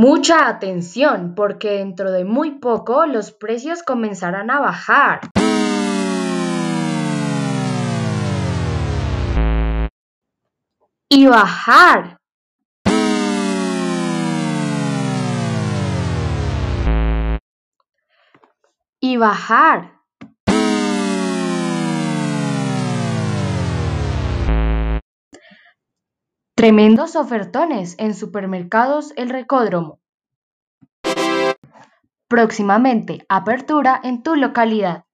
Mucha atención, porque dentro de muy poco los precios comenzarán a bajar. Y bajar. Y bajar. Tremendos ofertones en Supermercados El Recódromo. Próximamente, apertura en tu localidad.